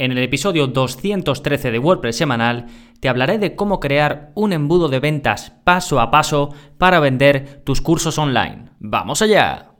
En el episodio 213 de WordPress semanal te hablaré de cómo crear un embudo de ventas paso a paso para vender tus cursos online. ¡Vamos allá!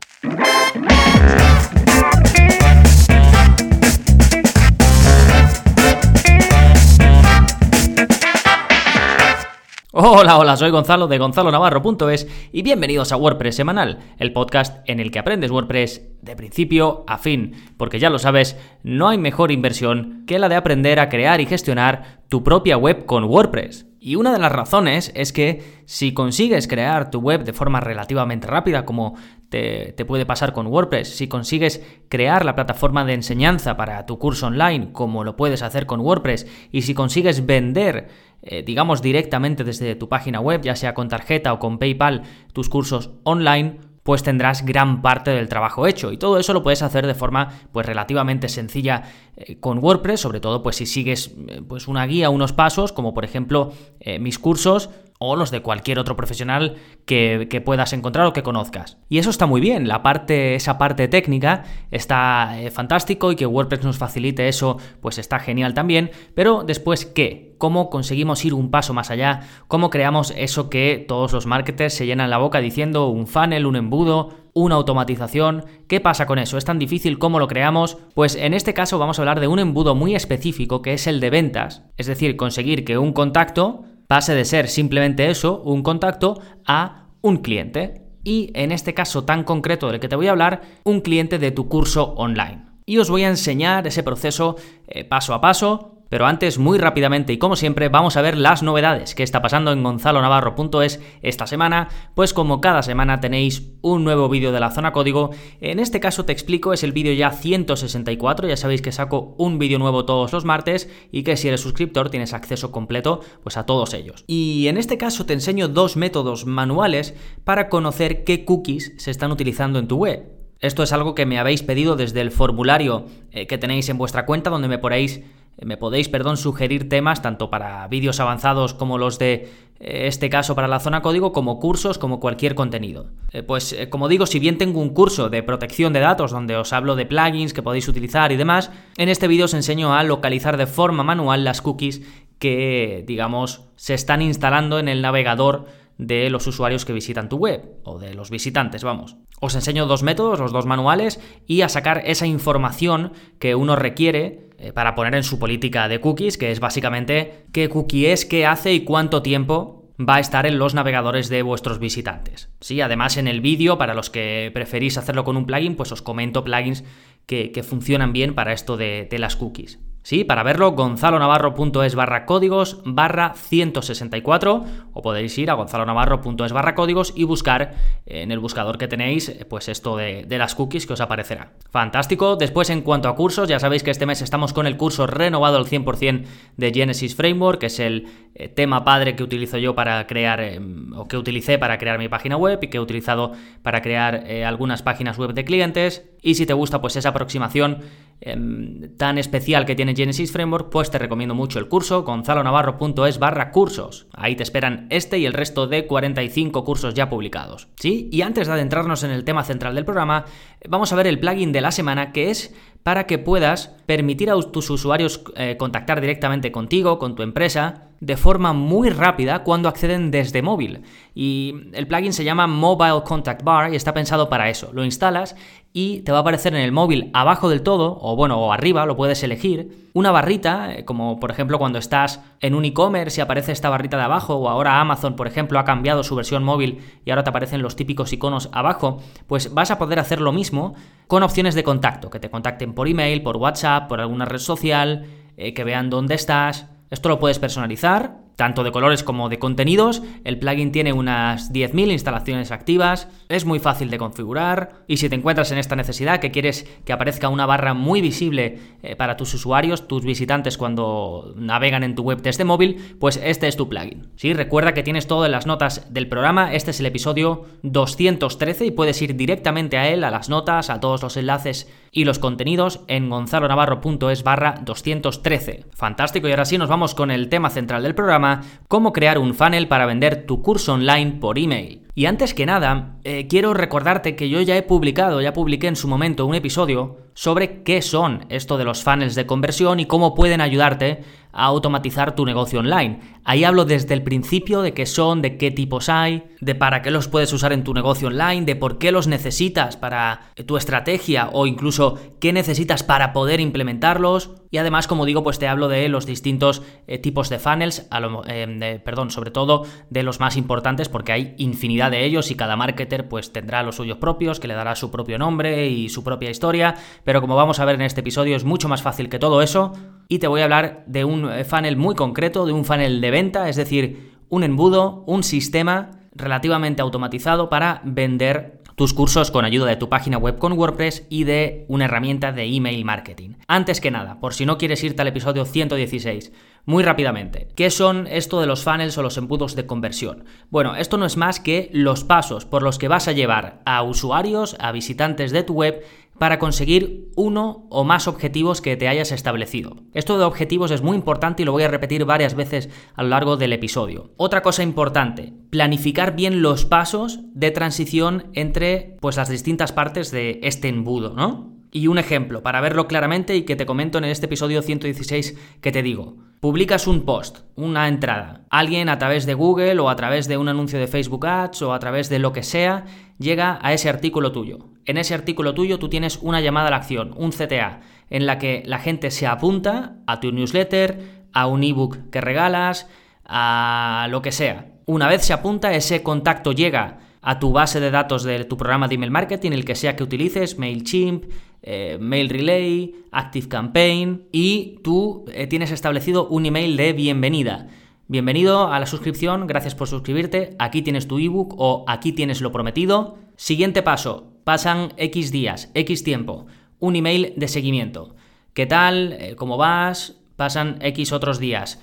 Hola, hola, soy Gonzalo de gonzalonavarro.es y bienvenidos a WordPress Semanal, el podcast en el que aprendes WordPress de principio a fin, porque ya lo sabes, no hay mejor inversión que la de aprender a crear y gestionar tu propia web con WordPress. Y una de las razones es que si consigues crear tu web de forma relativamente rápida, como te, puede pasar con WordPress, si consigues crear la plataforma de enseñanza para tu curso online, como lo puedes hacer con WordPress, y si consigues vender eh, digamos directamente desde tu página web, ya sea con tarjeta o con PayPal, tus cursos online, pues tendrás gran parte del trabajo hecho. Y todo eso lo puedes hacer de forma pues relativamente sencilla eh, con WordPress, sobre todo pues si sigues eh, pues una guía, unos pasos, como por ejemplo mis cursos o los de cualquier otro profesional que, puedas encontrar o que conozcas. Y eso está muy bien, la parte, esa parte técnica está fantástico y que WordPress nos facilite eso, pues está genial también, pero después, ¿qué? cómo conseguimos ir un paso más allá, cómo creamos eso que todos los marketers se llenan la boca diciendo un funnel, un embudo, una automatización. ¿Qué pasa con eso? ¿Es tan difícil cómo lo creamos? Pues en este caso vamos a hablar de un embudo muy específico que es el de ventas, es decir, conseguir que un contacto pase de ser simplemente eso, un contacto, a un cliente. Y en este caso tan concreto del que te voy a hablar, un cliente de tu curso online. Y os voy a enseñar ese proceso eh, paso a paso, pero antes, muy rápidamente y como siempre, vamos a ver las novedades que está pasando en gonzalonavarro.es esta semana, pues como cada semana tenéis un nuevo vídeo de la zona código. En este caso te explico, es el vídeo ya 164, ya sabéis que saco un vídeo nuevo todos los martes y que si eres suscriptor tienes acceso completo pues a todos ellos. Y en este caso te enseño dos métodos manuales para conocer qué cookies se están utilizando en tu web. Esto es algo que me habéis pedido desde el formulario eh, que tenéis en vuestra cuenta donde me ponéis me podéis, perdón, sugerir temas tanto para vídeos avanzados como los de eh, este caso para la zona código, como cursos, como cualquier contenido. Eh, pues eh, como digo, si bien tengo un curso de protección de datos donde os hablo de plugins que podéis utilizar y demás, en este vídeo os enseño a localizar de forma manual las cookies que, digamos, se están instalando en el navegador de los usuarios que visitan tu web, o de los visitantes, vamos. Os enseño dos métodos, los dos manuales, y a sacar esa información que uno requiere eh, para poner en su política de cookies, que es básicamente qué cookie es, qué hace y cuánto tiempo va a estar en los navegadores de vuestros visitantes. Sí, además en el vídeo, para los que preferís hacerlo con un plugin, pues os comento plugins que, funcionan bien para esto de las cookies. Sí, para verlo, gonzalonavarro.es barra códigos barra 164 o podéis ir a gonzalonavarro.es barra códigos y buscar en el buscador que tenéis pues esto de, las cookies que os aparecerá. Fantástico. Después en cuanto a cursos, ya sabéis que este mes estamos con el curso renovado al 100% de Genesis Framework, que es el tema padre que utilizo yo para crear em, o que utilicé para crear mi página web y que he utilizado para crear eh, algunas páginas web de clientes. Y si te gusta pues esa aproximación em, tan especial que tiene Genesis Framework, pues te recomiendo mucho el curso gonzalonavarro.es barra cursos. Ahí te esperan este y el resto de 45 cursos ya publicados. ¿Sí? Y antes de adentrarnos en el tema central del programa, vamos a ver el plugin de la semana que es para que puedas permitir a tus usuarios eh, contactar directamente contigo, con tu empresa, de forma muy rápida cuando acceden desde móvil. Y el plugin se llama Mobile Contact Bar y está pensado para eso. Lo instalas y te va a aparecer en el móvil abajo del todo, o bueno, o arriba, lo puedes elegir, una barrita, eh, como por ejemplo cuando estás en un e-commerce y aparece esta barrita de abajo, o ahora Amazon, por ejemplo, ha cambiado su versión móvil y ahora te aparecen los típicos iconos abajo, pues vas a poder hacer lo mismo con opciones de contacto, que te contacten por email, por WhatsApp, por alguna red social, eh, que vean dónde estás. Esto lo puedes personalizar tanto de colores como de contenidos. El plugin tiene unas 10.000 instalaciones activas, es muy fácil de configurar y si te encuentras en esta necesidad que quieres que aparezca una barra muy visible eh, para tus usuarios, tus visitantes cuando navegan en tu web desde móvil, pues este es tu plugin. ¿sí? Recuerda que tienes todo en las notas del programa, este es el episodio 213 y puedes ir directamente a él, a las notas, a todos los enlaces y los contenidos en gonzalonavarro.es barra 213. Fantástico y ahora sí nos vamos con el tema central del programa cómo crear un funnel para vender tu curso online por email. Y antes que nada, eh, quiero recordarte que yo ya he publicado, ya publiqué en su momento un episodio sobre qué son esto de los funnels de conversión y cómo pueden ayudarte a automatizar tu negocio online. Ahí hablo desde el principio de qué son, de qué tipos hay, de para qué los puedes usar en tu negocio online, de por qué los necesitas para tu estrategia o incluso qué necesitas para poder implementarlos. Y además, como digo, pues te hablo de los distintos eh, tipos de funnels, eh, perdón, sobre todo de los más importantes porque hay infinidad de ellos y cada marketer pues tendrá los suyos propios, que le dará su propio nombre y su propia historia, pero como vamos a ver en este episodio es mucho más fácil que todo eso y te voy a hablar de un eh, funnel muy concreto, de un funnel de venta, es decir, un embudo, un sistema relativamente automatizado para vender tus cursos con ayuda de tu página web con WordPress y de una herramienta de email marketing. Antes que nada, por si no quieres irte al episodio 116, muy rápidamente, ¿qué son esto de los funnels o los embudos de conversión? Bueno, esto no es más que los pasos por los que vas a llevar a usuarios, a visitantes de tu web, para conseguir uno o más objetivos que te hayas establecido. Esto de objetivos es muy importante y lo voy a repetir varias veces a lo largo del episodio. Otra cosa importante, planificar bien los pasos de transición entre pues las distintas partes de este embudo, ¿no? Y un ejemplo, para verlo claramente y que te comento en este episodio 116 que te digo. Publicas un post, una entrada. Alguien a través de Google o a través de un anuncio de Facebook Ads o a través de lo que sea llega a ese artículo tuyo. En ese artículo tuyo tú tienes una llamada a la acción, un CTA, en la que la gente se apunta a tu newsletter, a un ebook que regalas, a lo que sea. Una vez se apunta, ese contacto llega a tu base de datos de tu programa de email marketing, el que sea que utilices, MailChimp, eh, Mail Relay, Active Campaign, y tú eh, tienes establecido un email de bienvenida. Bienvenido a la suscripción, gracias por suscribirte, aquí tienes tu ebook o aquí tienes lo prometido. Siguiente paso, pasan X días, X tiempo, un email de seguimiento. ¿Qué tal? Eh, ¿Cómo vas? Pasan X otros días.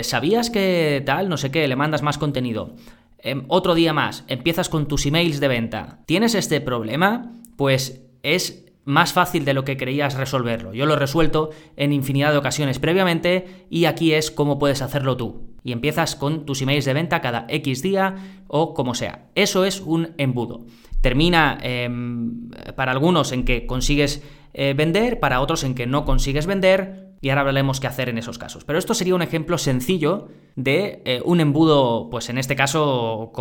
¿Sabías que tal? No sé qué, le mandas más contenido. Em, otro día más, empiezas con tus emails de venta. ¿Tienes este problema? Pues es más fácil de lo que creías resolverlo. Yo lo he resuelto en infinidad de ocasiones previamente y aquí es cómo puedes hacerlo tú. Y empiezas con tus emails de venta cada X día o como sea. Eso es un embudo. Termina em, para algunos en que consigues eh, vender, para otros en que no consigues vender, y ahora hablaremos qué hacer en esos casos. Pero esto sería un ejemplo sencillo de eh, un embudo, pues en este caso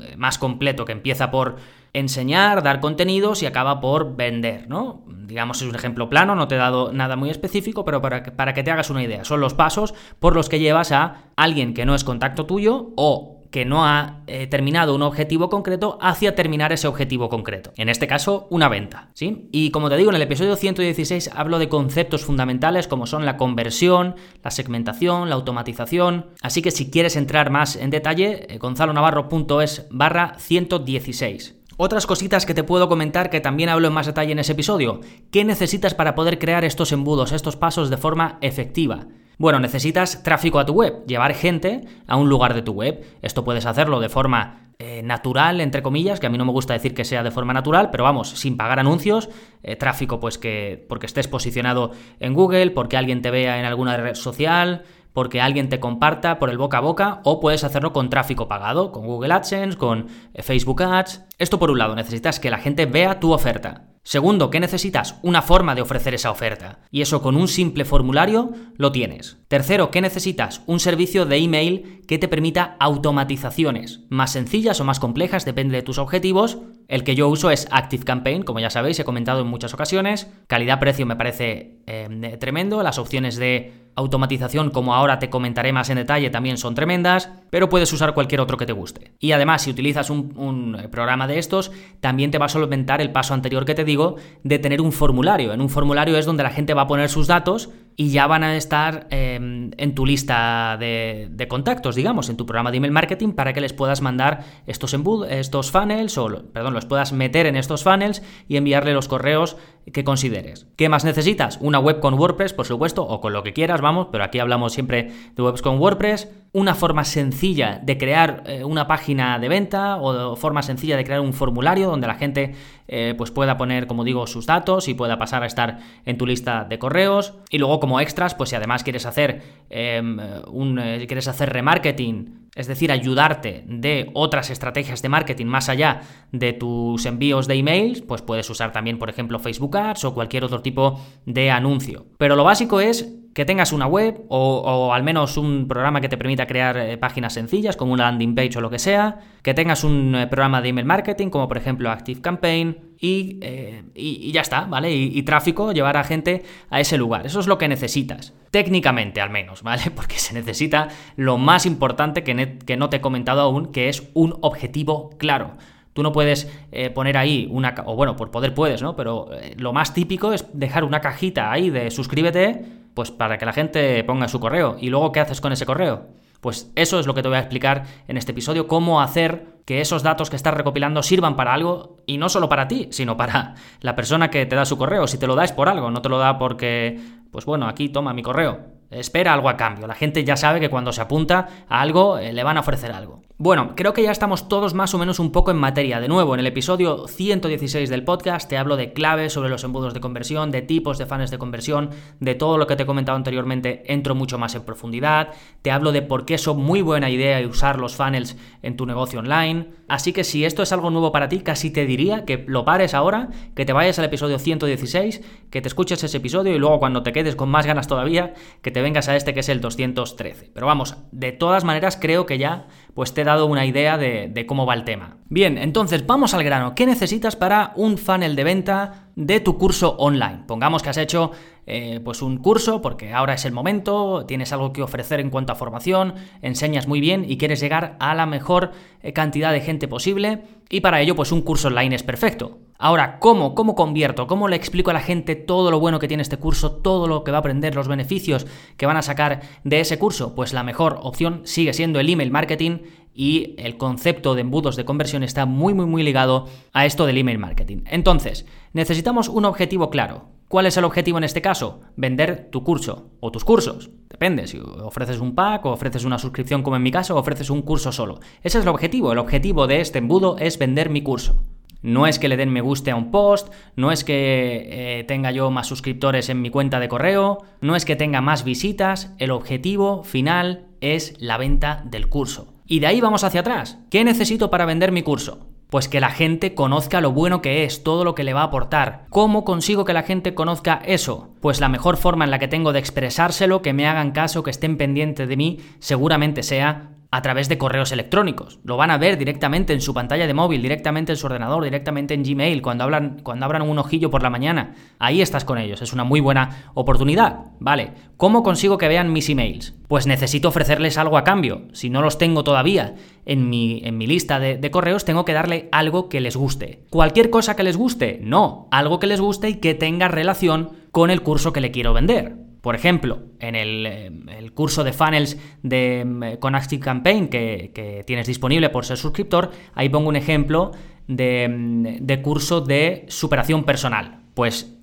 eh, más completo, que empieza por enseñar, dar contenidos y acaba por vender, ¿no? Digamos, es un ejemplo plano, no te he dado nada muy específico, pero para para que te hagas una idea. Son los pasos por los que llevas a alguien que no es contacto tuyo o que no ha eh, terminado un objetivo concreto hacia terminar ese objetivo concreto. En este caso, una venta. ¿sí? Y como te digo, en el episodio 116 hablo de conceptos fundamentales como son la conversión, la segmentación, la automatización. Así que si quieres entrar más en detalle, eh, gonzalonavarro.es barra 116. Otras cositas que te puedo comentar que también hablo en más detalle en ese episodio. ¿Qué necesitas para poder crear estos embudos, estos pasos de forma efectiva? Bueno, necesitas tráfico a tu web, llevar gente a un lugar de tu web. Esto puedes hacerlo de forma eh, natural, entre comillas, que a mí no me gusta decir que sea de forma natural, pero vamos, sin pagar anuncios, eh, tráfico pues que porque estés posicionado en Google, porque alguien te vea en alguna red social, porque alguien te comparta por el boca a boca o puedes hacerlo con tráfico pagado, con Google AdSense, con eh, Facebook Ads. Esto por un lado, necesitas que la gente vea tu oferta. Segundo, ¿qué necesitas? Una forma de ofrecer esa oferta. Y eso con un simple formulario lo tienes. Tercero, ¿qué necesitas? Un servicio de email que te permita automatizaciones, más sencillas o más complejas, depende de tus objetivos. El que yo uso es Active Campaign, como ya sabéis, he comentado en muchas ocasiones. Calidad-precio me parece eh, tremendo. Las opciones de automatización, como ahora te comentaré más en detalle, también son tremendas, pero puedes usar cualquier otro que te guste. Y además, si utilizas un, programa de estos, también te va a solventar el paso anterior que te digo de tener un formulario. En un formulario es donde la gente va a poner sus datos y ya van a estar em, en tu lista de, contactos, digamos, en tu programa de email marketing para que les puedas mandar estos, estos funnels o, perdón, los puedas meter en estos funnels y enviarle los correos que consideres. ¿Qué más necesitas? Una web con WordPress, por supuesto, o con lo que quieras, vamos, pero aquí hablamos siempre de webs con WordPress. Una forma sencilla de crear eh, una página de venta o forma sencilla de crear un formulario donde la gente eh, pues pueda poner, como digo, sus datos y pueda pasar a estar en tu lista de correos. Y luego como extras, pues si además quieres hacer, em, un, eh, quieres hacer remarketing es decir, ayudarte de otras estrategias de marketing más allá de tus envíos de emails, pues puedes usar también, por ejemplo, Facebook Ads o cualquier otro tipo de anuncio. Pero lo básico es que tengas una web o, al menos un programa que te permita crear eh, páginas sencillas como una landing page o lo que sea, que tengas un eh, programa de email marketing como por ejemplo Active Campaign y, eh, ya está, ¿vale? Y, tráfico, llevar a gente a ese lugar. Eso es lo que necesitas, técnicamente al menos, ¿vale? Porque se necesita lo más importante que, que no te he comentado aún, que es un objetivo claro. Tú no puedes poner ahí una... o bueno, por poder puedes, ¿no? Pero lo más típico es dejar una cajita ahí de suscríbete pues para que la gente ponga su correo. ¿Y luego qué haces con ese correo? Pues eso es lo que te voy a explicar en este episodio, cómo hacer que esos datos que estás recopilando sirvan para algo y no solo para ti, sino para la persona que te da su correo. Si te lo da es por algo, no te lo da porque, pues bueno, aquí toma mi correo espera algo a cambio. La gente ya sabe que cuando se apunta a algo eh, le van a ofrecer algo. Bueno, creo que ya estamos todos más o menos un poco en materia. De nuevo, en el episodio 116 del podcast te hablo de claves sobre los embudos de conversión, de tipos de fans de conversión, de todo lo que te he comentado anteriormente, entro mucho más en profundidad, te hablo de por qué es muy buena idea usar los funnels en tu negocio online. Así que si esto es algo nuevo para ti, casi te diría que lo pares ahora, que te vayas al episodio 116, que te escuches ese episodio y luego cuando te quedes con más ganas todavía, que te vengas a este que es el 213. Pero vamos, de todas maneras creo que ya pues te dado una idea de, de cómo va el tema. Bien, entonces vamos al grano. ¿Qué necesitas para un funnel de venta de tu curso online? Pongamos que has hecho eh, pues un curso, porque ahora es el momento, tienes algo que ofrecer en cuanto a formación, enseñas muy bien y quieres llegar a la mejor eh, cantidad de gente posible, y para ello pues un curso online es perfecto. Ahora, ¿cómo? ¿Cómo convierto? ¿Cómo le explico a la gente todo lo bueno que tiene este curso, todo lo que va a aprender, los beneficios que van a sacar de ese curso? Pues la mejor opción sigue siendo el email marketing y el concepto de embudos de conversión está muy muy muy ligado a esto del email marketing. Entonces, necesitamos un objetivo claro. ¿Cuál es el objetivo en este caso? Vender tu curso o tus cursos. Depende, si ofreces un pack o ofreces una suscripción como en mi caso o ofreces un curso solo. Ese es el objetivo. El objetivo de este embudo es vender mi curso. No es que le den me guste a un post, no es que eh, tenga yo más suscriptores en mi cuenta de correo, no es que tenga más visitas, el objetivo final es la venta del curso. Y de ahí vamos hacia atrás. ¿Qué necesito para vender mi curso? Pues que la gente conozca lo bueno que es, todo lo que le va a aportar. ¿Cómo consigo que la gente conozca eso? Pues la mejor forma en la que tengo de expresárselo, que me hagan caso, que estén pendientes de mí, seguramente sea a través de correos electrónicos. Lo van a ver directamente en su pantalla de móvil, directamente en su ordenador, directamente en Gmail, cuando, hablan, cuando abran un ojillo por la mañana. Ahí estás con ellos, es una muy buena oportunidad. Vale, ¿cómo consigo que vean mis emails? Pues necesito ofrecerles algo a cambio. Si no los tengo todavía en mi, en mi lista de, de correos, tengo que darle algo que les guste. ¿Cualquier cosa que les guste? No, algo que les guste y que tenga relación con el curso que le quiero vender. Por ejemplo, en el, curso de funnels de, con Active Campaign que, tienes disponible por ser suscriptor, ahí pongo un ejemplo de, curso de superación personal. Pues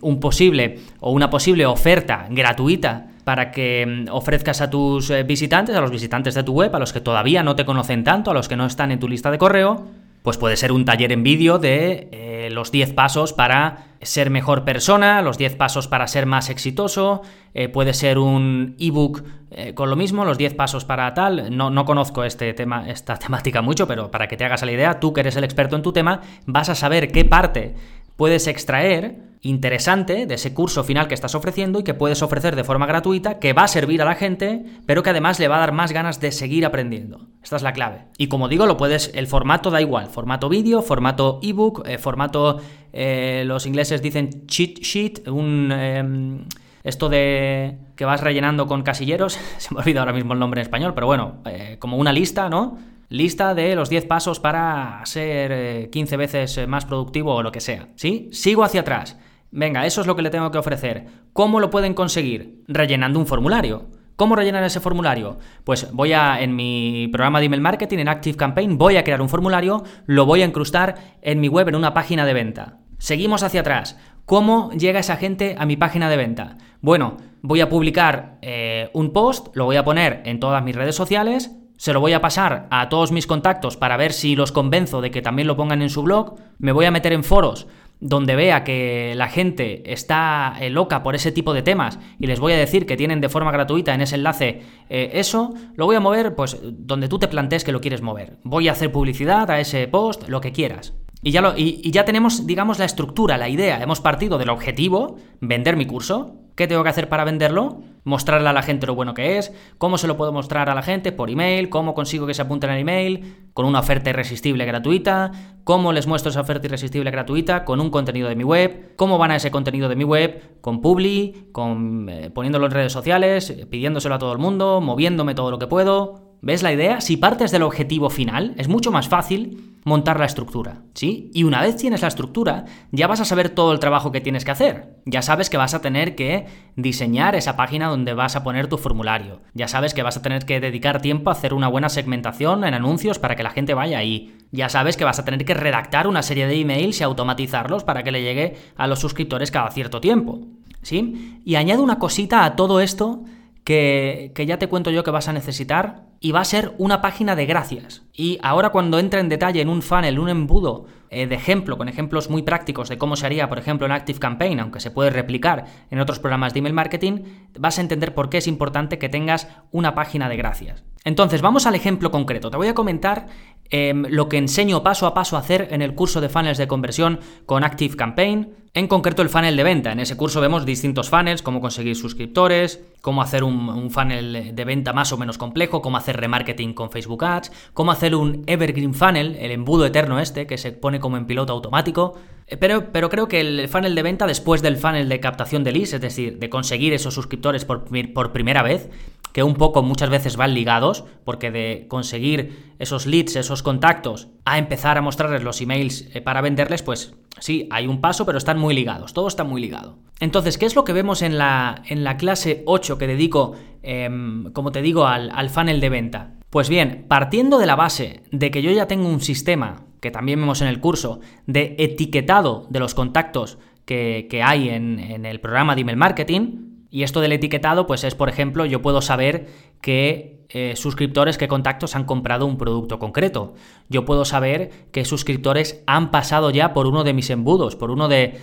un posible o una posible oferta gratuita para que ofrezcas a tus eh, visitantes, a los visitantes de tu web, a los que todavía no te conocen tanto, a los que no están en tu lista de correo, pues puede ser un taller en vídeo de eh, los 10 pasos para ser mejor persona, los 10 pasos para ser más exitoso, eh, puede ser un ebook eh, con lo mismo, los 10 pasos para tal. No, no conozco este tema, esta temática mucho, pero para que te hagas la idea, tú que eres el experto en tu tema, vas a saber qué parte puedes extraer interesante de ese curso final que estás ofreciendo y que puedes ofrecer de forma gratuita, que va a servir a la gente, pero que además le va a dar más ganas de seguir aprendiendo. Esta es la clave. Y como digo, lo puedes, el formato da igual, formato vídeo, formato ebook, eh, formato, eh, los ingleses dicen cheat sheet, un... Em, esto de que vas rellenando con casilleros, se me ha olvidado ahora mismo el nombre en español, pero bueno, eh, como una lista, ¿no? Lista de los 10 pasos para ser 15 veces más productivo o lo que sea. ¿Sí? Sigo hacia atrás. Venga, eso es lo que le tengo que ofrecer. ¿Cómo lo pueden conseguir? Rellenando un formulario. ¿Cómo rellenar ese formulario? Pues voy a, en mi programa de email marketing, en Active Campaign, voy a crear un formulario, lo voy a incrustar en mi web, en una página de venta. Seguimos hacia atrás. ¿Cómo llega esa gente a mi página de venta? Bueno, voy a publicar eh, un post, lo voy a poner en todas mis redes sociales, se lo voy a pasar a todos mis contactos para ver si los convenzo de que también lo pongan en su blog, me voy a meter en foros donde vea que la gente está eh, loca por ese tipo de temas y les voy a decir que tienen de forma gratuita en ese enlace eh, eso, lo voy a mover pues donde tú te plantees que lo quieres mover. Voy a hacer publicidad a ese post, lo que quieras. Y ya, lo, y ya tenemos, digamos, la estructura, la idea. Hemos partido del objetivo, vender mi curso. ¿Qué tengo que hacer para venderlo? Mostrarle a la gente lo bueno que es, cómo se lo puedo mostrar a la gente por email, cómo consigo que se apunten al email, con una oferta irresistible gratuita, cómo les muestro esa oferta irresistible gratuita, con un contenido de mi web, cómo van a ese contenido de mi web, con Publi, con, eh, poniéndolo en redes sociales, pidiéndoselo a todo el mundo, moviéndome todo lo que puedo. ¿Ves la idea? Si partes del objetivo final, es mucho más fácil montar la estructura, ¿sí? Y una vez tienes la estructura, ya vas a saber todo el trabajo que tienes que hacer. Ya sabes que vas a tener que diseñar esa página donde vas a poner tu formulario. Ya sabes que vas a tener que dedicar tiempo a hacer una buena segmentación en anuncios para que la gente vaya ahí. Ya sabes que vas a tener que redactar una serie de emails y automatizarlos para que le llegue a los suscriptores cada cierto tiempo. ¿Sí? Y añado una cosita a todo esto que, ya te cuento yo que vas a necesitar y va a ser una página de gracias. Y ahora cuando entre en detalle en un funnel, un embudo eh, de ejemplo, con ejemplos muy prácticos de cómo se haría, por ejemplo, en Active Campaign, aunque se puede replicar en otros programas de email marketing, vas a entender por qué es importante que tengas una página de gracias. Entonces, vamos al ejemplo concreto. Te voy a comentar em, lo que enseño paso a paso a hacer en el curso de funnels de conversión con Active Campaign, en concreto el funnel de venta. En ese curso vemos distintos funnels, cómo conseguir suscriptores, cómo hacer un, un, funnel de venta más o menos complejo, cómo hacer remarketing con Facebook Ads, cómo hacer un evergreen funnel, el embudo eterno este, que se pone como en piloto automático. Eh, pero, pero creo que el funnel de venta después del funnel de captación de leads, es decir, de conseguir esos suscriptores por, por primera vez, que un poco muchas veces van ligados, porque de conseguir esos leads, esos contactos, a empezar a mostrarles los emails eh, para venderles, pues sí, hay un paso, pero están muy ligados, todo está muy ligado. Entonces, ¿qué es lo que vemos en la, en la clase 8 que dedico, em, como te digo, al, al funnel de venta? Pues bien, partiendo de la base de que yo ya tengo un sistema, que también vemos en el curso, de etiquetado de los contactos que, hay en, en el programa de email marketing, y esto del etiquetado, pues es, por ejemplo, yo puedo saber qué eh, suscriptores, qué contactos han comprado un producto concreto. Yo puedo saber qué suscriptores han pasado ya por uno de mis embudos, por, uno de,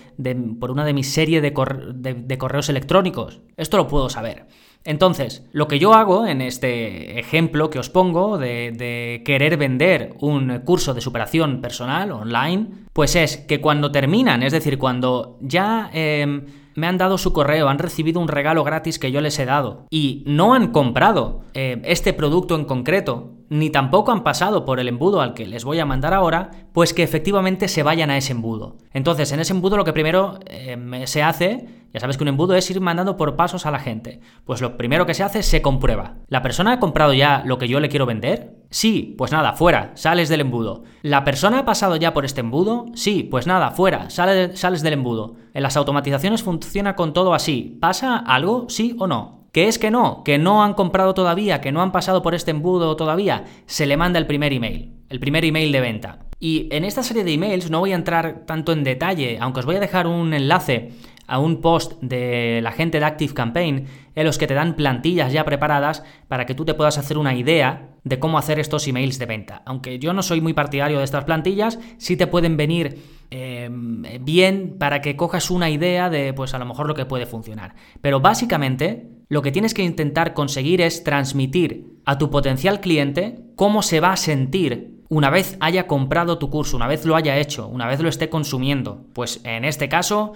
por una de mis series de, correos electrónicos. Esto lo puedo saber. Entonces, lo que yo hago en este ejemplo que os pongo de, querer vender un curso de superación personal online, pues es que cuando terminan, es decir, cuando ya... Em, me han dado su correo, han recibido un regalo gratis que yo les he dado y no han comprado eh, este producto en concreto, ni tampoco han pasado por el embudo al que les voy a mandar ahora, pues que efectivamente se vayan a ese embudo. Entonces, en ese embudo lo que primero eh, se hace, ya sabes que un embudo es ir mandando por pasos a la gente. Pues lo primero que se hace es se comprueba. ¿La persona ha comprado ya lo que yo le quiero vender? Sí, pues nada, fuera, sales del embudo. ¿La persona ha pasado ya por este embudo? Sí, pues nada, fuera, sales del embudo. En las automatizaciones funciona con todo así. ¿Pasa algo? ¿Sí o no? ¿Qué es que no? Que no han comprado todavía, que no han pasado por este embudo todavía, se le manda el primer email, el primer email de venta. Y en esta serie de emails no voy a entrar tanto en detalle, aunque os voy a dejar un enlace a un post de la gente de Active Campaign en los que te dan plantillas ya preparadas para que tú te puedas hacer una idea de cómo hacer estos emails de venta. Aunque yo no soy muy partidario de estas plantillas, sí te pueden venir em, bien para que cojas una idea de, pues a lo mejor lo que puede funcionar. Pero básicamente lo que tienes que intentar conseguir es transmitir a tu potencial cliente cómo se va a sentir una vez haya comprado tu curso, una vez lo haya hecho, una vez lo esté consumiendo. Pues en este caso,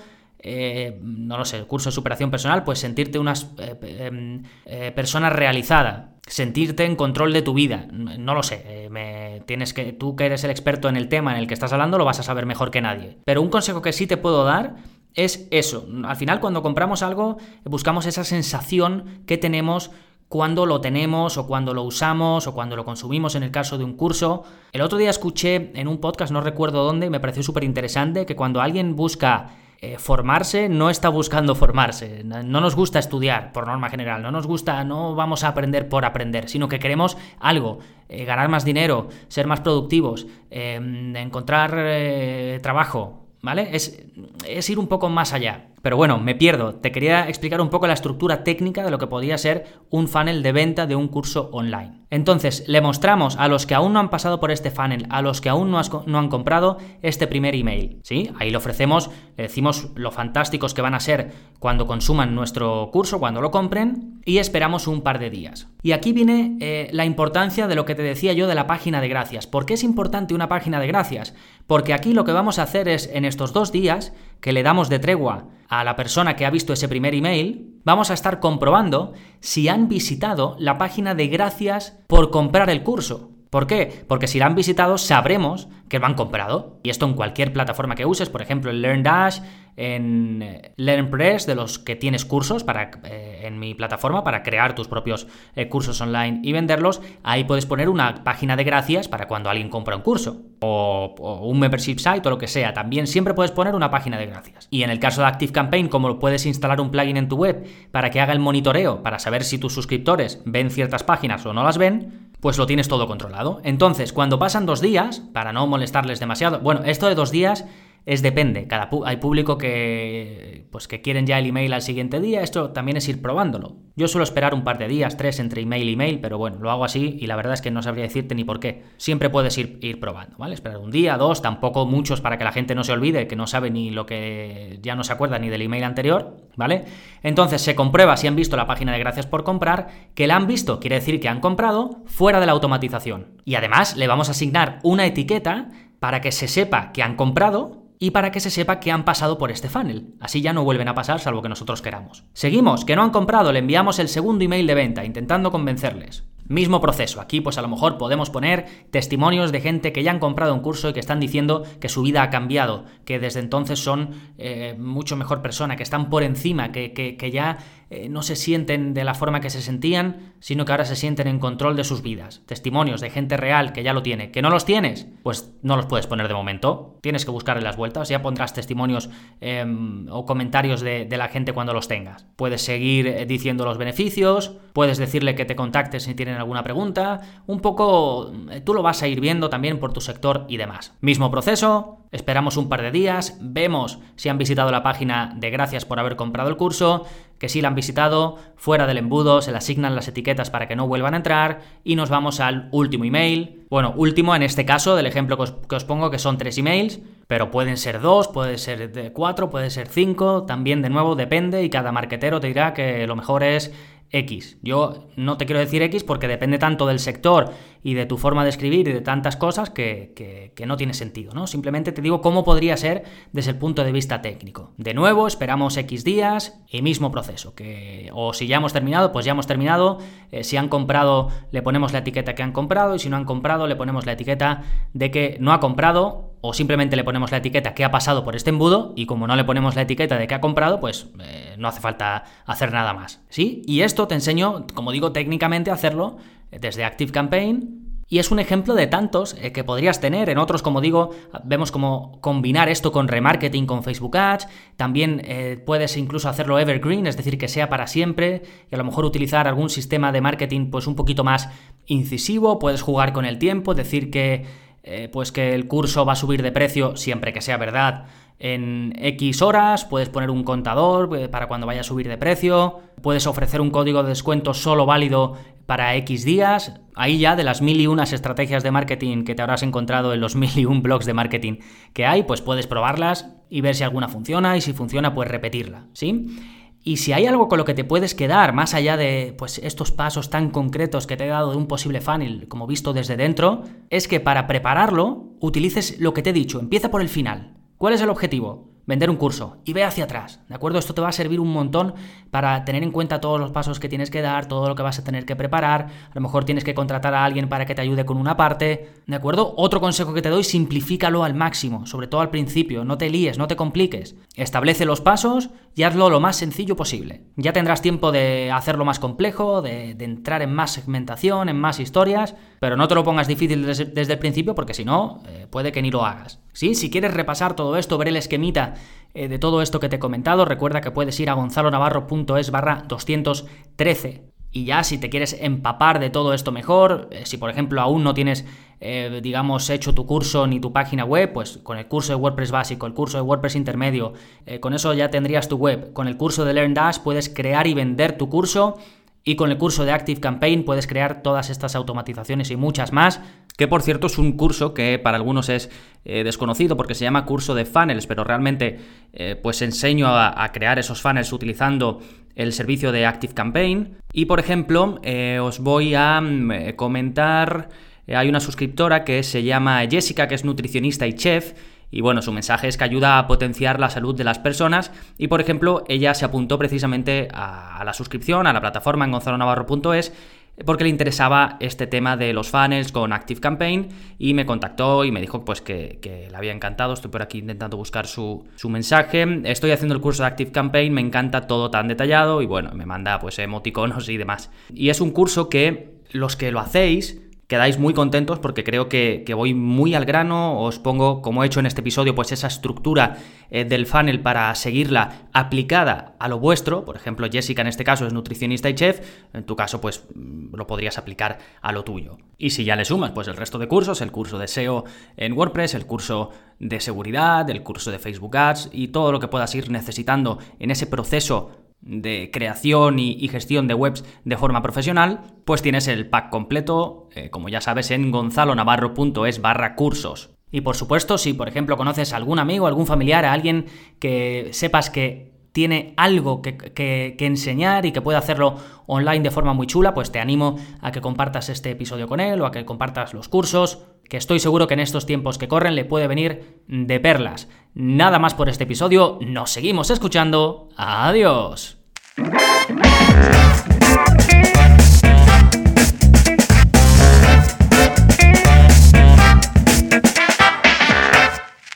eh, no lo sé, el curso de superación personal, pues sentirte una eh, em, eh, persona realizada, sentirte en control de tu vida. No lo sé, me, tienes que, tú que eres el experto en el tema en el que estás hablando, lo vas a saber mejor que nadie. Pero un consejo que sí te puedo dar es eso. Al final, cuando compramos algo, buscamos esa sensación que tenemos cuando lo tenemos o cuando lo usamos o cuando lo consumimos en el caso de un curso. El otro día escuché en un podcast, no recuerdo dónde, me pareció súper interesante que cuando alguien busca eh, formarse, no está buscando formarse. No nos gusta estudiar, por norma general. No nos gusta, no vamos a aprender por aprender, sino que queremos algo. Eh, ganar más dinero, ser más productivos, eh, encontrar trabajo, ¿vale? Es, es ir un poco más allá. Pero bueno, me pierdo. Te quería explicar un poco la estructura técnica de lo que podría ser un funnel de venta de un curso online. Entonces, le mostramos a los que aún no han pasado por este funnel, a los que aún no, han comprado este primer email. ¿sí? Ahí le ofrecemos, le decimos lo fantásticos que van a ser cuando consuman nuestro curso, cuando lo compren, y esperamos un par de días. Y aquí viene eh, la importancia de lo que te decía yo de la página de gracias. ¿Por qué es importante una página de gracias? Porque aquí lo que vamos a hacer es, en estos dos días que le damos de tregua a la persona que ha visto ese primer email, vamos a estar comprobando si han visitado la página de gracias por comprar el curso. ¿Por qué? Porque si la han visitado sabremos que lo han comprado. Y esto en cualquier plataforma que uses, por ejemplo en LearnDash, en eh, LearnPress, de los que tienes cursos para, eh, en mi plataforma para crear tus propios eh, cursos online y venderlos, ahí puedes poner una página de gracias para cuando alguien compra un curso o, o, un membership site o lo que sea. También siempre puedes poner una página de gracias. Y en el caso de ActiveCampaign, como puedes instalar un plugin en tu web para que haga el monitoreo, para saber si tus suscriptores ven ciertas páginas o no las ven, pues lo tienes todo controlado. Entonces, cuando pasan dos días, para no molestarles demasiado, bueno, esto de dos días es depende. Cada hay público que pues que quieren ya el email al siguiente día. Esto también es ir probándolo. Yo suelo esperar un par de días, tres entre email y email, pero bueno, lo hago así y la verdad es que no sabría decirte ni por qué. Siempre puedes ir, ir probando, ¿vale? Esperar un día, dos, tampoco muchos para que la gente no se olvide, que no sabe ni lo que ya no se acuerda ni del email anterior, ¿vale? Entonces se comprueba si han visto la página de gracias por comprar, que la han visto quiere decir que han comprado fuera de la automatización. Y además le vamos a asignar una etiqueta para que se sepa que han comprado y para que se sepa que han pasado por este funnel. Así ya no vuelven a pasar salvo que nosotros queramos. Seguimos, que no han comprado, le enviamos el segundo email de venta intentando convencerles. Mismo proceso. Aquí pues a lo mejor podemos poner testimonios de gente que ya han comprado un curso y que están diciendo que su vida ha cambiado, que desde entonces son eh, mucho mejor persona, que están por encima, que, que, ya eh, no se sienten de la forma que se sentían, sino que ahora se sienten en control de sus vidas. Testimonios de gente real que ya lo tiene. ¿Que no los tienes? Pues no los puedes poner de momento. Tienes que buscarle las vueltas. Ya pondrás testimonios em, o comentarios de, de, la gente cuando los tengas. Puedes seguir eh, diciendo los beneficios, puedes decirle que te contactes si tienes alguna pregunta, un poco eh, tú lo vas a ir viendo también por tu sector y demás. Mismo proceso, esperamos un par de días, vemos si han visitado la página de gracias por haber comprado el curso, que si la han visitado, fuera del embudo se le asignan las etiquetas para que no vuelvan a entrar y nos vamos al último email. Bueno, último en este caso del ejemplo que os, que os pongo que son tres emails, pero pueden ser dos, puede ser cuatro, puede ser cinco, también de nuevo depende y cada marquetero te dirá que lo mejor es X. Yo no te quiero decir X porque depende tanto del sector y de tu forma de escribir y de tantas cosas que, no tiene sentido, ¿no? Simplemente te digo cómo podría ser desde el punto de vista técnico. De nuevo, esperamos X días y mismo proceso. Que, o si ya hemos terminado, pues ya hemos terminado. Eh, si han comprado, le ponemos la etiqueta que han comprado y si no han comprado, le ponemos la etiqueta de que no ha comprado o simplemente le ponemos la etiqueta que ha pasado por este embudo y como no le ponemos la etiqueta de que ha comprado, pues eh, no hace falta hacer nada más. ¿Sí? Y esto te enseño, como digo, técnicamente a hacerlo desde ActiveCampaign y es un ejemplo de tantos eh, que podrías tener. En otros, como digo, vemos cómo combinar esto con remarketing con Facebook Ads. También eh, puedes incluso hacerlo evergreen, es decir, que sea para siempre. Y a lo mejor utilizar algún sistema de marketing pues un poquito más incisivo. Puedes jugar con el tiempo, decir que eh, pues que el curso va a subir de precio siempre que sea verdad en X horas, puedes poner un contador eh, para cuando vaya a subir de precio, puedes ofrecer un código de descuento solo válido para X días. Ahí ya de las mil y unas estrategias de marketing que te habrás encontrado en los mil y un blogs de marketing que hay, pues puedes probarlas y ver si alguna funciona y si funciona pues repetirla, ¿sí? Y si hay algo con lo que te puedes quedar, más allá de pues, estos pasos tan concretos que te he dado de un posible funnel, como visto desde dentro, es que para prepararlo utilices lo que te he dicho, empieza por el final. ¿Cuál es el objetivo? vender un curso y ve hacia atrás, ¿de acuerdo? Esto te va a servir un montón para tener en cuenta todos los pasos que tienes que dar, todo lo que vas a tener que preparar, a lo mejor tienes que contratar a alguien para que te ayude con una parte, ¿de acuerdo? Otro consejo que te doy, simplifícalo al máximo, sobre todo al principio, no te líes, no te compliques, establece los pasos y hazlo lo más sencillo posible. Ya tendrás tiempo de hacerlo más complejo, de, entrar en más segmentación, en más historias, pero no te lo pongas difícil desde, el principio porque si no, eh, puede que ni lo hagas. ¿Sí? Si quieres repasar todo esto, ver el esquemita eh, de todo esto que te he comentado, recuerda que puedes ir a gonzalonavarro.es barra 213 Y ya si te quieres empapar de todo esto mejor, eh, si por ejemplo aún no tienes, eh, digamos, hecho tu curso ni tu página web, pues con el curso de WordPress básico, el curso de WordPress intermedio, eh, con eso ya tendrías tu web. Con el curso de LearnDash puedes crear y vender tu curso y con el curso de Active Campaign puedes crear todas estas automatizaciones y muchas más. Que por cierto es un curso que para algunos es desconocido porque se llama curso de funnels, pero realmente pues enseño a, crear esos funnels utilizando el servicio de Active Campaign. Y por ejemplo, eh, os voy a mm, eh, comentar, eh, hay una suscriptora que se llama Jessica, que es nutricionista y chef. Y bueno, su mensaje es que ayuda a potenciar la salud de las personas. Y por ejemplo, ella se apuntó precisamente a, a la suscripción, a la plataforma en gonzalonavarro.es porque le interesaba este tema de los funnels con Active Campaign y me contactó y me dijo pues que, le había encantado. Estoy por aquí intentando buscar su, su, mensaje. Estoy haciendo el curso de Active Campaign, me encanta todo tan detallado y bueno, me manda pues emoticonos y demás. Y es un curso que los que lo hacéis quedáis muy contentos porque creo que, voy muy al grano, os pongo, como he hecho en este episodio, pues esa estructura eh, del funnel para seguirla aplicada a lo vuestro, por ejemplo, Jessica en este caso es nutricionista y chef, en tu caso pues mm, lo podrías aplicar a lo tuyo. Y si ya le sumas pues el resto de cursos, el curso de SEO en WordPress, el curso de seguridad, el curso de Facebook Ads y todo lo que puedas ir necesitando en ese proceso de creación y, gestión de webs de forma profesional, pues tienes el pack completo, eh, como ya sabes, en gonzalonavarro.es barra cursos. Y por supuesto, si por ejemplo conoces a algún amigo, algún familiar, a alguien que sepas que tiene algo que, que, enseñar y que puede hacerlo online de forma muy chula, pues te animo a que compartas este episodio con él o a que compartas los cursos, que estoy seguro que en estos tiempos que corren le puede venir de perlas. Nada más por este episodio, nos seguimos escuchando. Adiós.